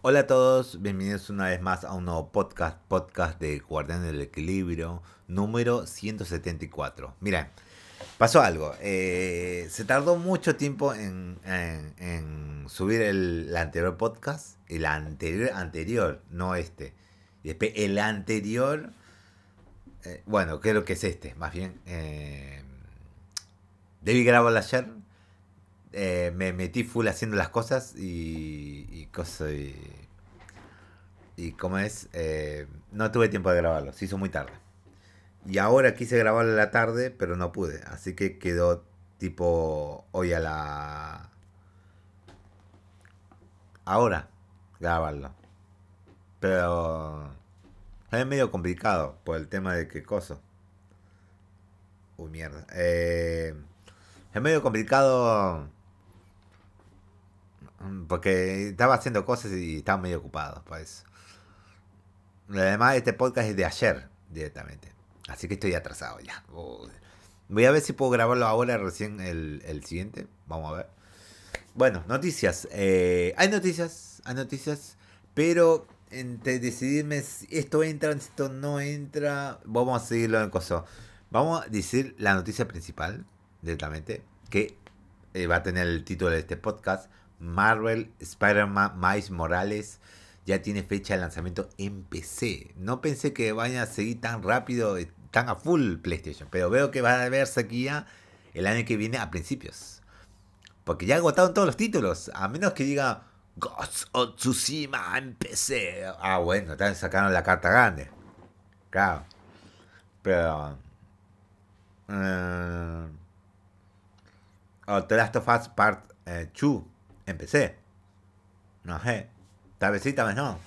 Hola a todos, bienvenidos una vez más a un nuevo podcast, podcast de Guardián del Equilibrio, número 174. Miren, pasó algo. eh, se tardó mucho tiempo en, subir el, anterior podcast. El anterior, anterior, no este. Y después el anterior, eh, bueno, creo que es este, más bien. Eh, debí ayer. Eh, me metí full haciendo las cosas y, y y, y como es eh, no tuve tiempo de grabarlo se hizo muy tarde. Y ahora quise grabarlo a la tarde pero no pude así que quedó tipo hoy a la ahora grabarlo. Pero es medio complicado por el tema de qué cosa uy mierda. Eh, es medio complicado porque estaba haciendo cosas y estaba medio ocupado por eso. Además, este podcast es de ayer directamente. Así que estoy atrasado ya. Voy a ver si puedo grabarlo ahora recién el, el siguiente. Vamos a ver. Bueno, noticias. Eh, hay noticias, hay noticias. Pero entre decidirme si esto entra, si esto no entra, vamos a seguirlo en coso. Vamos a decir la noticia principal directamente. Que eh, va a tener el título de este podcast. Marvel Spider-Man Miles Morales ya tiene fecha de lanzamiento en PC. No pensé que vaya a seguir tan rápido, eh, tan a full PlayStation, pero veo que va a haber sequía el año que viene a principios. Porque ya agotaron todos los títulos, a menos que diga Ghost of Tsushima en PC. Ah, bueno, están sacando la carta grande. Claro. Pero... eh, o The Last of Us Part 2 en PC. No sé. Tal vez sí, tal vez no.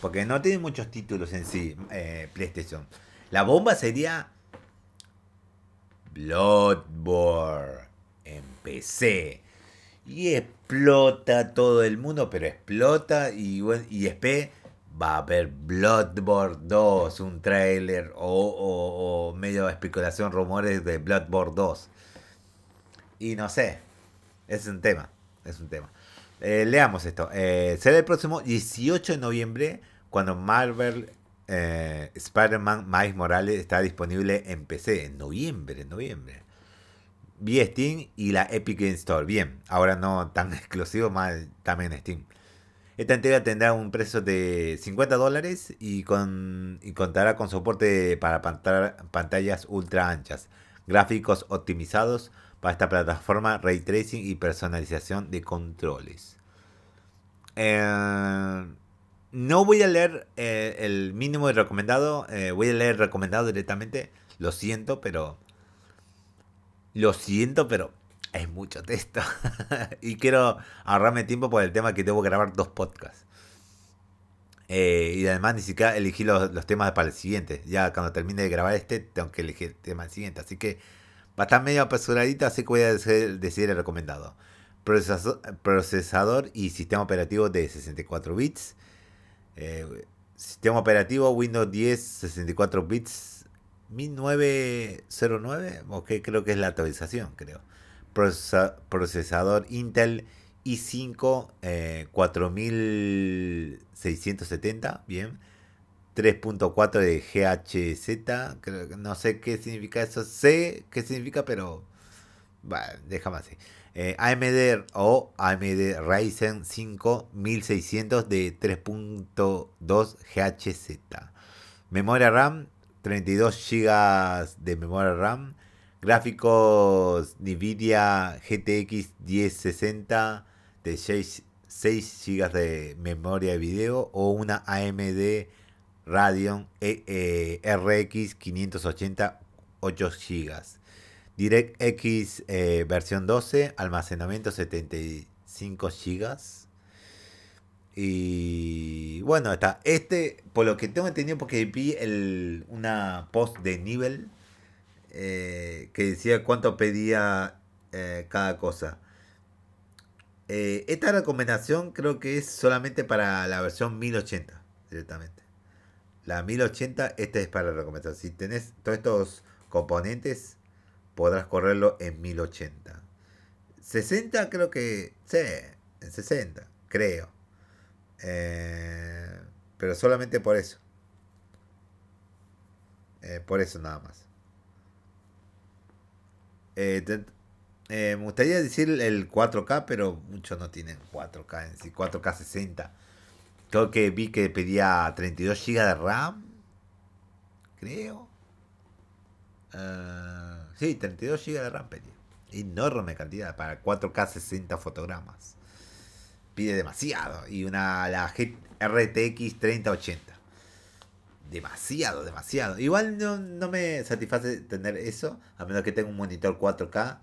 Porque no tiene muchos títulos en sí, eh, PlayStation. La bomba sería Bloodborne en PC. Y explota todo el mundo, pero explota y, y después va a haber Bloodborne 2, un trailer o, o, o medio especulación, rumores de Bloodborne 2. Y no sé, es un tema, es un tema. Eh, leamos esto. Eh, será el próximo 18 de noviembre cuando Marvel eh, Spider-Man Miles Morales está disponible en PC. En noviembre, en noviembre. Vía Steam y la Epic Game Store. Bien, ahora no tan exclusivo, más también Steam. Esta entrega tendrá un precio de 50 dólares y, con, y contará con soporte para panta- pantallas ultra anchas, gráficos optimizados para esta plataforma, ray tracing y personalización de controles. Eh, no voy a leer eh, el mínimo recomendado, eh, voy a leer recomendado directamente. Lo siento, pero. Lo siento, pero es mucho texto. y quiero ahorrarme tiempo por el tema que debo grabar dos podcasts. Y además ni siquiera elegí los, los temas para el siguiente. Ya cuando termine de grabar este, tengo que elegir el tema siguiente. Así que va a estar medio apresuradito, así que voy a decidir el recomendado. Procesador, procesador y sistema operativo de 64 bits. Eh, sistema operativo Windows 10 64 bits 1909, ok, creo que es la actualización, creo. Procesa- procesador Intel i5 eh, 4670, bien. 3.4 de GHZ, creo no sé qué significa eso, sé qué significa, pero bueno, déjame así. Eh, AMD o AMD Ryzen 5 1600 de 3.2 GHZ. Memoria RAM, 32 GB de memoria RAM. Gráficos NVIDIA GTX 1060 de 6, 6 GB de memoria de video o una AMD Radeon RX 580 8 GB. DirectX versión 12, almacenamiento 75 GB. Y bueno, está. Este, por lo que tengo entendido, porque vi el, una post de nivel eh, que decía cuánto pedía eh, cada cosa. Eh, esta recomendación creo que es solamente para la versión 1080 directamente. La 1080, esta es para la recomendación. Si tenés todos estos componentes, podrás correrlo en 1080. 60 creo que... Sí, en 60, creo. Eh, pero solamente por eso. Eh, por eso nada más. Eh, me gustaría decir el 4K, pero muchos no tienen 4K en sí. 4K 60. Creo que vi que pedía 32 GB de RAM. Creo. sí, 32 GB de RAM pedía. Enorme cantidad para 4K 60 fotogramas. Pide demasiado. Y una la RTX 3080. Demasiado, demasiado. Igual no, me satisface tener eso, a menos que tenga un monitor 4K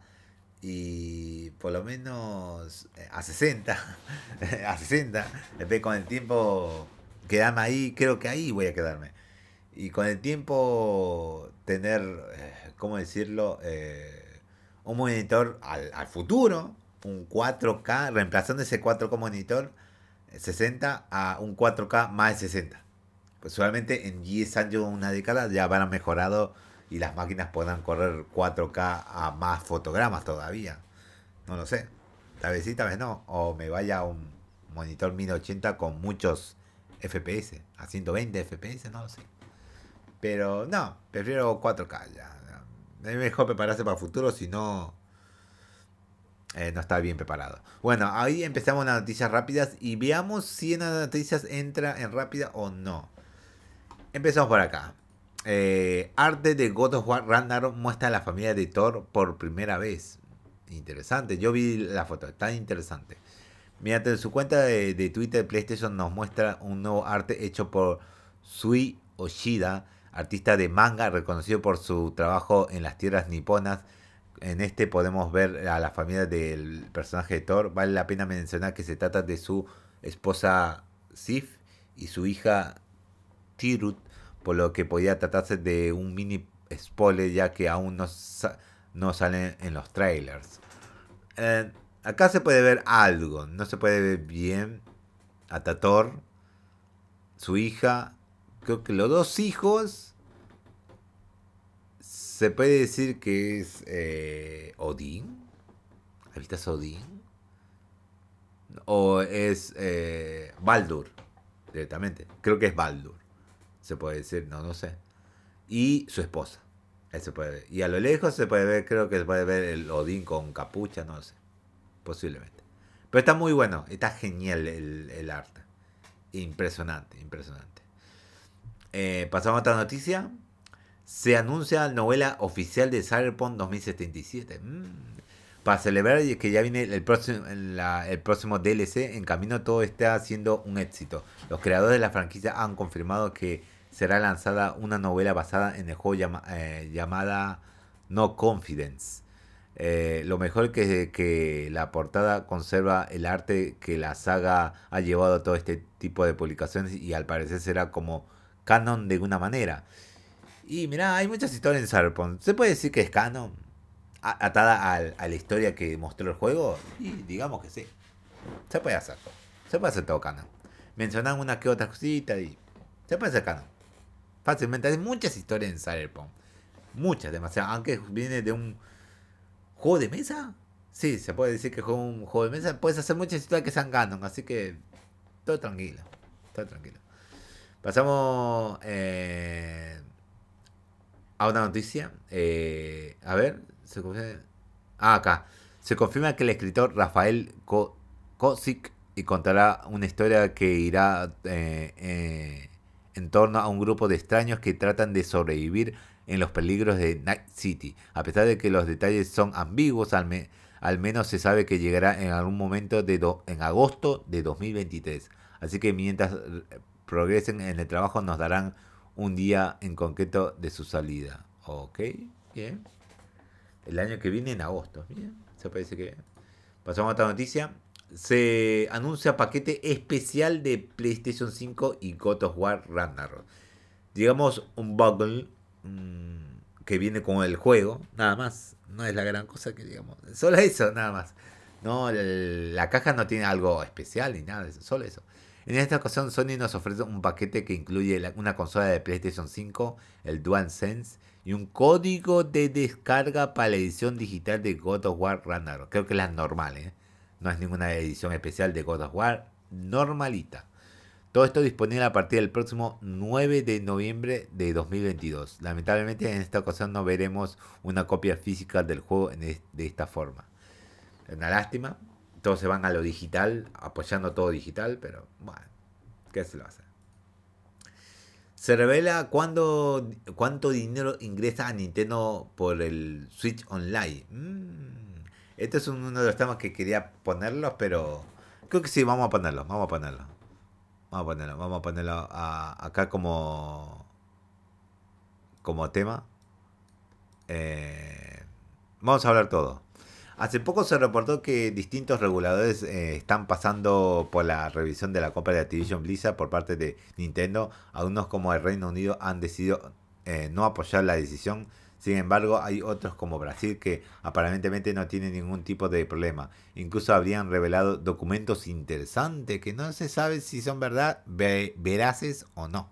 y por lo menos eh, a 60, a 60. Después con el tiempo quedarme ahí, creo que ahí voy a quedarme. Y con el tiempo tener, eh, ¿cómo decirlo? Eh, un monitor al, al futuro, un 4K, reemplazando ese 4K monitor 60 a un 4K más de 60. Pues solamente en 10 años, una década, ya habrán mejorado y las máquinas puedan correr 4K a más fotogramas todavía. No lo sé. Tal vez sí, tal vez no. O me vaya un monitor 1080 con muchos FPS, a 120 FPS, no lo sé. Pero no, prefiero 4K ya. Es mejor prepararse para el futuro, si no eh, no está bien preparado. Bueno, ahí empezamos las noticias rápidas y veamos si en las noticias entra en rápida o no. Empezamos por acá. Eh, arte de God of War muestra a la familia de Thor por primera vez. Interesante, yo vi la foto, está interesante. Mediante su cuenta de, de PlayStation nos muestra un nuevo arte hecho por Sui Oshida, artista de manga reconocido por su trabajo en las tierras niponas en este podemos ver a la familia del personaje de Thor. Vale la pena mencionar que se trata de su esposa Sif y su hija Tirut, por lo que podía tratarse de un mini spoiler ya que aún no, no salen en los trailers. Eh, acá se puede ver algo, no se puede ver bien a Thor, su hija, creo que los dos hijos se puede decir que es eh, Odín. ¿Habitas Odín? O es eh, Baldur, directamente. Creo que es Baldur. Se puede decir, no, no sé. Y su esposa. se puede. Y a lo lejos se puede ver, creo que se puede ver el Odín con capucha, no sé. Posiblemente. Pero está muy bueno, está genial el, arte. Impresionante, impresionante. Eh, pasamos a otra noticia se anuncia la novela oficial de Cyberpunk 2077. Mm. Para celebrar que ya viene el próximo, el próximo DLC, en camino todo está siendo un éxito. Los creadores de la franquicia han confirmado que será lanzada una novela basada en el juego eh, llamada No Confidence. Eh, lo mejor que, que la portada conserva el arte que la saga ha llevado a todo este tipo de publicaciones y al parecer será como canon de una manera. Y mira, hay muchas historias en Cyberpunk. ¿Se puede decir que es canon? Atada a, la historia que mostró el juego. Y digamos que sí. Se puede hacer todo. Se puede hacer todo canon. Mencionan una que otra cosita y. Se puede hacer canon. Fácilmente. Hay muchas historias en Cyberpunk. Muchas, demasiadas. Aunque viene de un juego de mesa. Sí, se puede decir que es un juego de mesa. Puedes hacer muchas historias que sean canon. Así que. Todo tranquilo. Todo tranquilo. Pasamos. Eh, a una noticia. Eh, a ver, se Ah, acá. Se confirma que el escritor Rafael Kosik y contará una historia que irá eh, eh, en torno a un grupo de extraños que tratan de sobrevivir en los peligros de Night City. A pesar de que los detalles son ambiguos, al, menos se sabe que llegará en algún momento de en agosto de 2023. Así que mientras progresen en el trabajo nos darán un día en concreto de su salida. Ok, bien. El año que viene en agosto. Bien, se parece que. Pasamos a otra noticia. Se anuncia paquete especial de PlayStation 5 y God of War Ragnarok. Digamos un bundle mm, que viene con el juego, nada más. No es la gran cosa que digamos. Solo eso, nada más. No, la caja no tiene algo especial ni nada solo eso. En esta ocasión Sony nos ofrece un paquete que incluye una consola de PlayStation 5, el DualSense y un código de descarga para la edición digital de God of War Ragnarok. Creo que es la normal, ¿eh? No es ninguna edición especial de God of War, normalita. Todo esto disponible a partir del próximo 9 de noviembre de 2022. Lamentablemente en esta ocasión no veremos una copia física del juego de esta forma. Una lástima. Todos se van a lo digital, apoyando todo digital, pero bueno, ¿qué se lo hace? Se revela cuándo, cuánto dinero ingresa a Nintendo por el Switch Online. Mm, este es uno de los temas que quería ponerlos, pero creo que sí, vamos a ponerlo, vamos a ponerlo. Vamos a ponerlo, vamos a ponerlo acá como, como tema. Eh, vamos a hablar todo. Hace poco se reportó que distintos reguladores eh, están pasando por la revisión de la compra de Activision Blizzard por parte de Nintendo. Algunos como el Reino Unido han decidido eh, no apoyar la decisión. Sin embargo, hay otros como Brasil que aparentemente no tienen ningún tipo de problema. Incluso habrían revelado documentos interesantes que no se sabe si son verdad, veraces o no.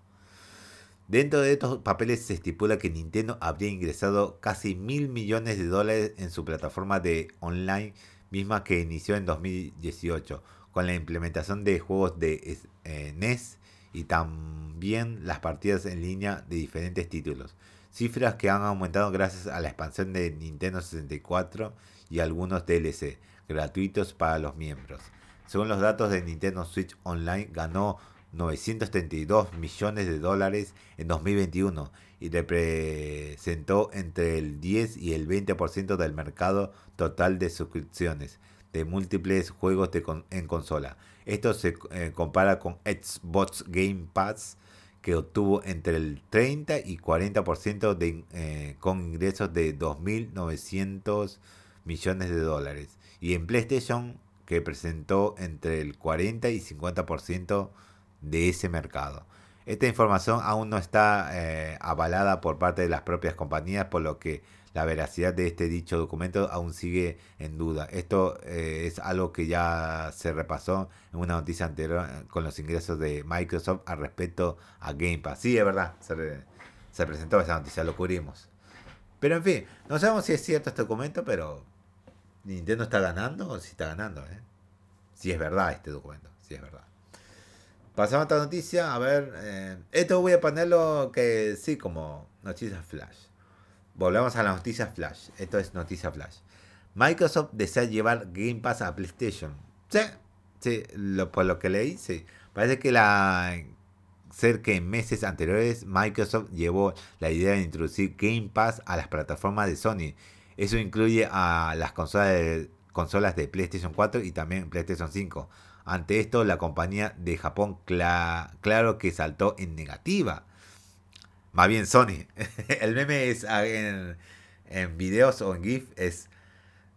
Dentro de estos papeles se estipula que Nintendo habría ingresado casi mil millones de dólares en su plataforma de online, misma que inició en 2018, con la implementación de juegos de NES y también las partidas en línea de diferentes títulos. Cifras que han aumentado gracias a la expansión de Nintendo 64 y algunos DLC gratuitos para los miembros. Según los datos de Nintendo Switch Online, ganó 932 millones de dólares en 2021 y representó entre el 10 y el 20% del mercado total de suscripciones de múltiples juegos en consola. Esto se eh, compara con Xbox Game Pass que obtuvo entre el 30 y 40% de, eh, con ingresos de 2.900 millones de dólares. Y en PlayStation que presentó entre el 40 y 50% de ese mercado. Esta información aún no está eh, avalada por parte de las propias compañías, por lo que la veracidad de este dicho documento aún sigue en duda. Esto eh, es algo que ya se repasó en una noticia anterior eh, con los ingresos de Microsoft al respecto a Game Pass. Sí, es verdad, se, presentó esa noticia, lo cubrimos. Pero en fin, no sabemos si es cierto este documento, pero Nintendo está ganando o si está ganando. Si es verdad este documento, si es verdad. Pasamos a otra noticia. A ver, eh, esto voy a ponerlo que sí, como noticias flash. Volvemos a las noticias flash. Esto es noticia flash. Microsoft desea llevar Game Pass a PlayStation. Sí, sí, por lo que leí, sí. Parece que la cerca en meses anteriores Microsoft llevó la idea de introducir Game Pass a las plataformas de Sony. Eso incluye a las consolas de, consolas de PlayStation 4 y también PlayStation 5. Ante esto, la compañía de Japón claro que saltó en negativa. Más bien Sony. El meme es ah, en, videos o en GIF es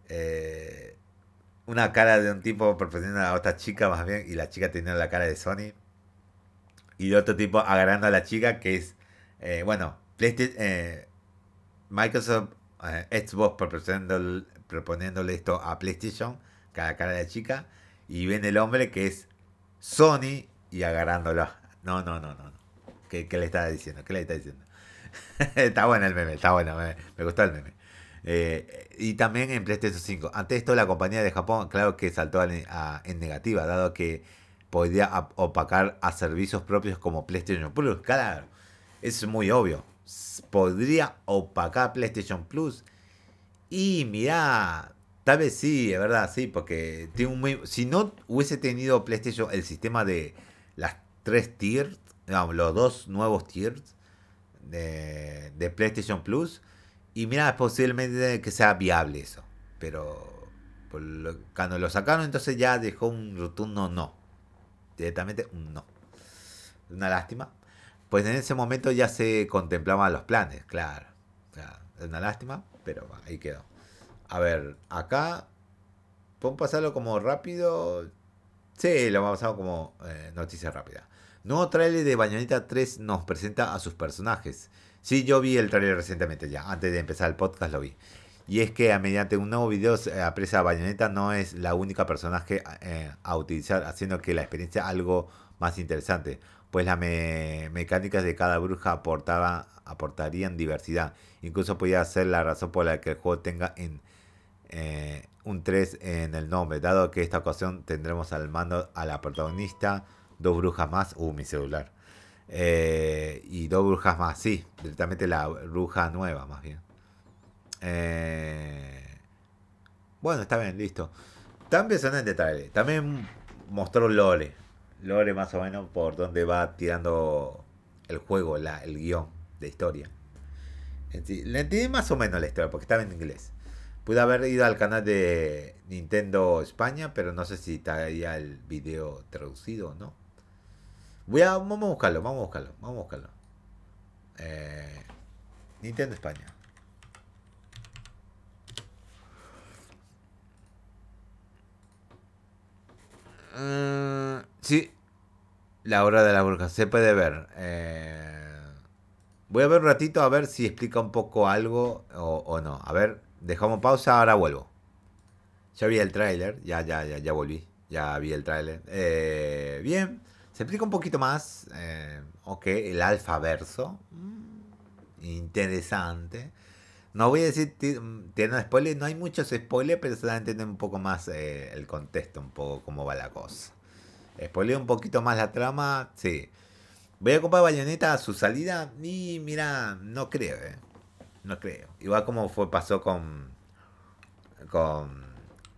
eh, una cara de un tipo proporcionando a otra chica más bien y la chica teniendo la cara de Sony. Y otro tipo agarrando a la chica que es, eh, bueno, eh, Microsoft, Xbox proponiéndole esto a PlayStation, cada cara de la chica y viene el hombre que es Sony y agarrándolo. No, no, no, no. ¿Qué, le está diciendo? ¿Qué le está diciendo? está bueno el meme, está bueno, me, me gustó el meme. Eh, y también en PlayStation 5. Ante esto, la compañía de Japón, claro que saltó en negativa, dado que podría opacar a servicios propios como PlayStation Plus. Claro, es muy obvio. Podría opacar PlayStation Plus. Y mira, Tal vez sí, es verdad, sí, porque tiene un muy, si no hubiese tenido PlayStation el sistema de las tres tiers, los dos nuevos tiers de, de PlayStation Plus, y mira, posiblemente que sea viable eso. Pero cuando lo sacaron, entonces ya dejó un rotundo no. Directamente un no. Una lástima. Pues en ese momento ya se contemplaban los planes, claro. es una lástima, pero ahí quedó. A ver, acá. ¿Podemos pasarlo como rápido? Sí, lo vamos a pasar como eh, noticia rápida. Nuevo trailer de Bayonetta 3 nos presenta a sus personajes. Sí, yo vi el trailer recientemente ya. Antes de empezar el podcast lo vi. Y es que mediante un nuevo video apresa a Bayonetta no es la única personaje eh, a utilizar, haciendo que la experiencia algo más interesante. Pues las mecánicas de cada bruja aportaba, aportarían diversidad. Incluso podría ser la razón por la que el juego tenga en eh, un 3 en el nombre, dado que esta ocasión tendremos al mando a la protagonista Dos brujas más. Uh, mi celular. Eh, y dos brujas más, sí. Directamente la bruja nueva, más bien. Eh, bueno, está bien, listo. También son en detalle. También mostró Lore. Lore más o menos por donde va tirando el juego, la, el guion de historia. Le entendí más o menos la historia porque estaba en inglés. Pude haber ido al canal de Nintendo España, pero no sé si estaría el video traducido o no. Voy a, vamos a buscarlo, vamos a buscarlo, vamos a buscarlo. Eh, Nintendo España. Uh, sí, la hora de la bruja, se puede ver. Eh, voy a ver un ratito a ver si explica un poco algo o, no. A ver, dejamos pausa, ahora vuelvo. Ya vi el tráiler, ya, ya, ya, ya volví. Ya vi el tráiler. Eh, bien, se explica un poquito más. Eh, ok, el alfa verso. Mm, interesante. No voy a decir, tiene spoiler, no hay muchos spoilers, pero a entender un poco más eh, el contexto, un poco cómo va la cosa. Spoiler un poquito más la trama, sí. Voy a comprar Bayonetta a su salida y mira, no creo, eh. No creo. Igual como fue, pasó con, con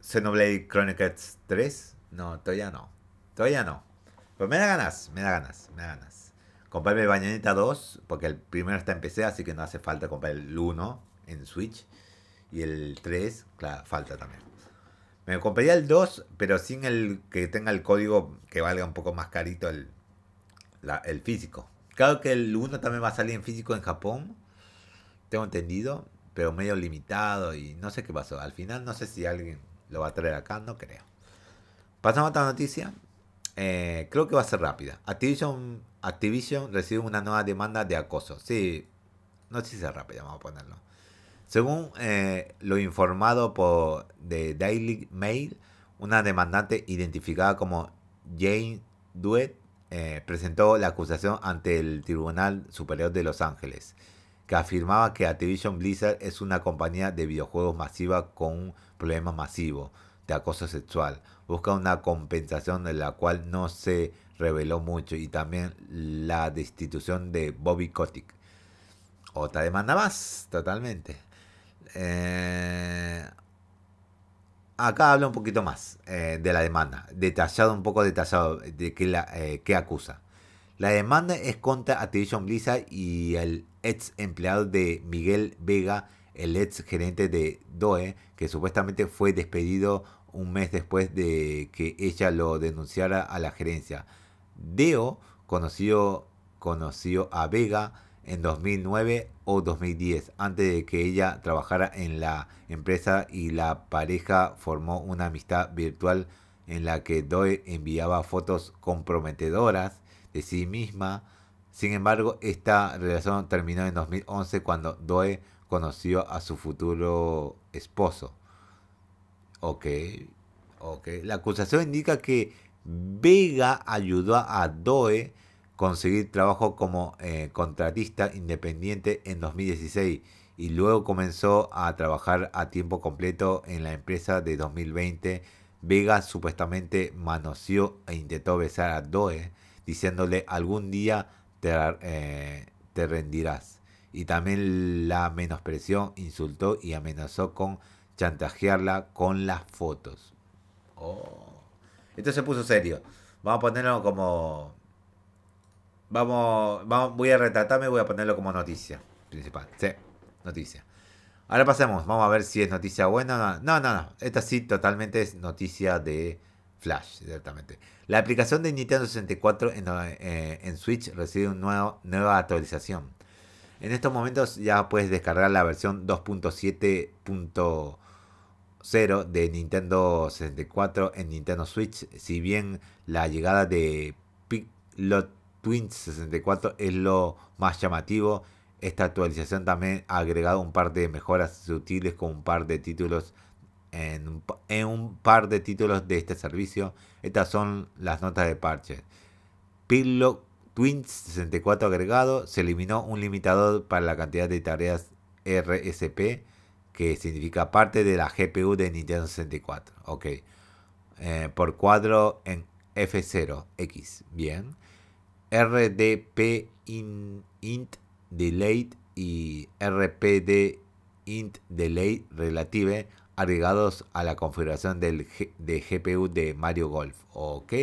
Xenoblade Chronicles 3. No, todavía no. Todavía no. Pues me da ganas, me da ganas, me da ganas. Comprarme Bayonetta 2, porque el primero está en PC, así que no hace falta comprar el 1 en Switch. Y el 3, claro, falta también. Me compraría el 2, pero sin el que tenga el código que valga un poco más carito el, el físico. Claro que el 1 también va a salir en físico en Japón. Tengo entendido. Pero medio limitado y no sé qué pasó. Al final no sé si alguien lo va a traer acá, no creo. Pasamos a otra noticia. Eh, creo que va a ser rápida. Activision, Activision recibe una nueva demanda de acoso. Sí, no sé si es rápida, vamos a ponerlo. Según eh, lo informado por The Daily Mail, una demandante identificada como Jane Duet eh, presentó la acusación ante el Tribunal Superior de Los Ángeles, que afirmaba que Activision Blizzard es una compañía de videojuegos masiva con un problema masivo de acoso sexual. Busca una compensación de la cual no se reveló mucho y también la destitución de Bobby Kotick. Otra demanda más, totalmente. Eh, acá habla un poquito más eh, de la demanda, detallado, un poco detallado de qué, la, eh, acusa. La demanda es contra Activision Blizzard y el ex empleado de Miguel Vega, el ex gerente de DOE, que supuestamente fue despedido un mes después de que ella lo denunciara a la gerencia. Deo conoció, conoció a Vega en 2009 o 2010, antes de que ella trabajara en la empresa y la pareja formó una amistad virtual en la que Doe enviaba fotos comprometedoras de sí misma. Sin embargo, esta relación terminó en 2011 cuando Doe conoció a su futuro esposo. Ok, ok. La acusación indica que Vega ayudó a Doe conseguir trabajo como eh, contratista independiente en 2016 y luego comenzó a trabajar a tiempo completo en la empresa de 2020. Vega supuestamente manoseó e intentó besar a Doe diciéndole algún día te, eh, te rendirás. Y también la menospreció, insultó y amenazó con chantajearla con las fotos. Oh. Esto se puso serio. Vamos a ponerlo como Vamos, vamos, voy a retratarme, voy a ponerlo como noticia principal. Sí, noticia. Ahora pasemos, vamos a ver si es noticia buena. No, no, no. Esta sí totalmente es noticia de Flash, directamente. La aplicación de Nintendo 64 en, eh, en Switch recibe una nueva actualización. En estos momentos ya puedes descargar la versión 2.7.0 de Nintendo 64 en Nintendo Switch. Si bien la llegada de Pilot Twins 64 es lo más llamativo. Esta actualización también ha agregado un par de mejoras sutiles con un par de títulos en, un par de títulos de este servicio. Estas son las notas de parche. Pillow Twins 64 agregado. Se eliminó un limitador para la cantidad de tareas RSP que significa parte de la GPU de Nintendo 64. Ok. Eh, por cuadro en F0X. Bien. RDP int delay y RPD int delay relative agregados a la configuración del de GPU de Mario Golf. Ok.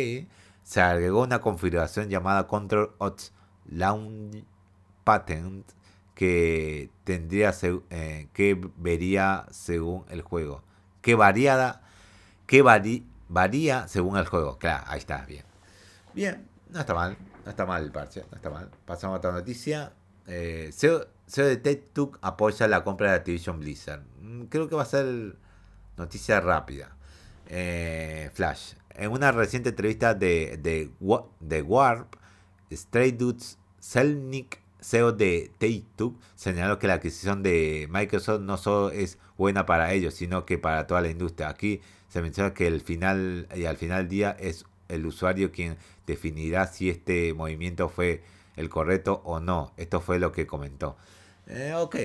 Se agregó una configuración llamada Control Ots Launch Patent que tendría eh, que vería según el juego. Que variada, que varía según el juego. Claro, ahí está, bien. Bien, no está mal, no está mal el parche, no está mal. Pasamos a otra noticia. Eh, CEO, de Take apoya la compra de Activision Blizzard. Mm, creo que va a ser noticia rápida. Eh, Flash. En una reciente entrevista de, de, de Warp, Stray Dudes Selnick CEO de Take-Two señaló que la adquisición de Microsoft no solo es buena para ellos, sino que para toda la industria. Aquí se menciona que el final y al final del día es el usuario quien definirá si este movimiento fue el correcto o no. Esto fue lo que comentó. Eh, ok,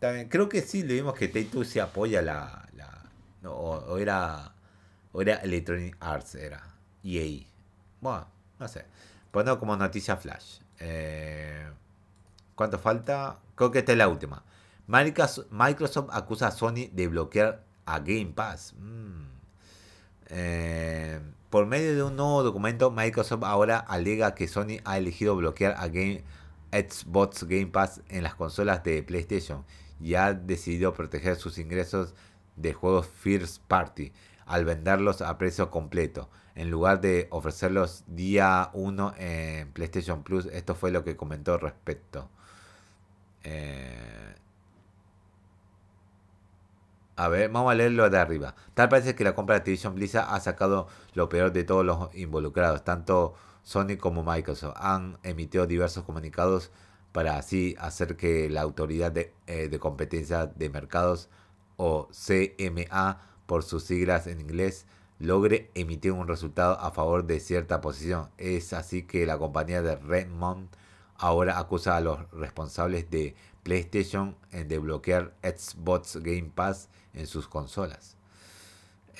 También, creo que sí, le vimos que Take-Two se apoya la... la o, era, o era Electronic Arts, era EA. Bueno, no sé. Pongo como noticia flash. Eh, ¿Cuánto falta? Creo que esta es la última. Microsoft acusa a Sony de bloquear a Game Pass. Mm. Eh, por medio de un nuevo documento, Microsoft ahora alega que Sony ha elegido bloquear a Xbox Game Pass en las consolas de PlayStation y ha decidido proteger sus ingresos de juegos First Party al venderlos a precio completo en lugar de ofrecerlos día 1 en PlayStation Plus. Esto fue lo que comentó respecto. Eh, a ver, vamos a leerlo de arriba. Tal parece que la compra de Activision Blizzard ha sacado lo peor de todos los involucrados. Tanto Sony como Microsoft han emitido diversos comunicados para así hacer que la Autoridad de, eh, de Competencia de Mercados o CMA por sus siglas en inglés logre emitir un resultado a favor de cierta posición. Es así que la compañía de Redmond ahora acusa a los responsables de PlayStation de bloquear Xbox Game Pass en sus consolas.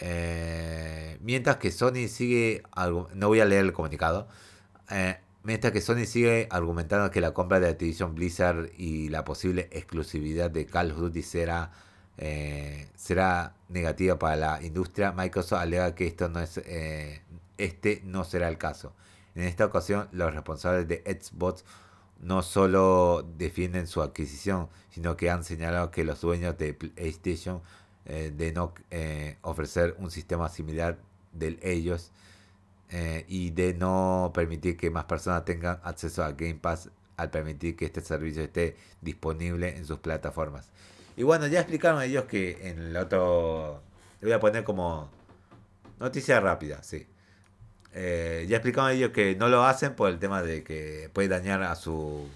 Eh, mientras que Sony sigue, no voy a leer el comunicado, eh, mientras que Sony sigue argumentando que la compra de Activision Blizzard y la posible exclusividad de Call of Duty será eh, será negativa para la industria, Microsoft alega que esto no es, eh, este no será el caso. En esta ocasión, los responsables de Xbox no solo defienden su adquisición, sino que han señalado que los dueños de PlayStation eh, de no ofrecer un sistema similar de ellos y de no permitir que más personas tengan acceso a Game Pass al permitir que este servicio esté disponible en sus plataformas. Y bueno, ya explicaron ellos que en el otro. Le voy a poner como. Noticia rápida, sí. Eh, ya explicaron ellos que no lo hacen por el tema de que puede dañar a su,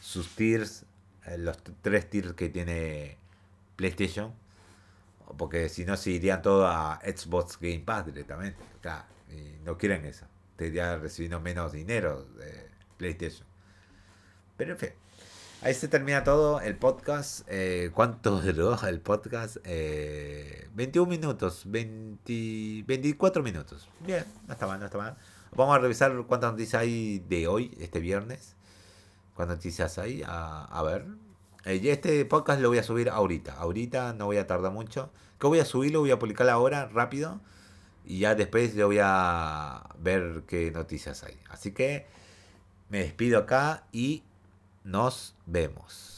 sus tiers, eh, los tres tiers que tiene PlayStation. Porque si no, se irían todos a Xbox Game Pass directamente. Claro, y no quieren eso. Estarían recibiendo menos dinero de PlayStation. Pero en fin. Ahí se termina todo el podcast. Eh, ¿Cuánto duró el podcast? Eh, 21 minutos, 20, 24 minutos. Bien, no está mal, no está mal. Vamos a revisar cuántas noticias hay de hoy, este viernes. ¿Cuántas noticias hay? A, ver. Eh, este podcast lo voy a subir ahorita. Ahorita no voy a tardar mucho. ¿Qué voy a subirlo? Voy a publicarlo ahora, rápido. Y ya después le voy a ver qué noticias hay. Así que me despido acá y nos vemos.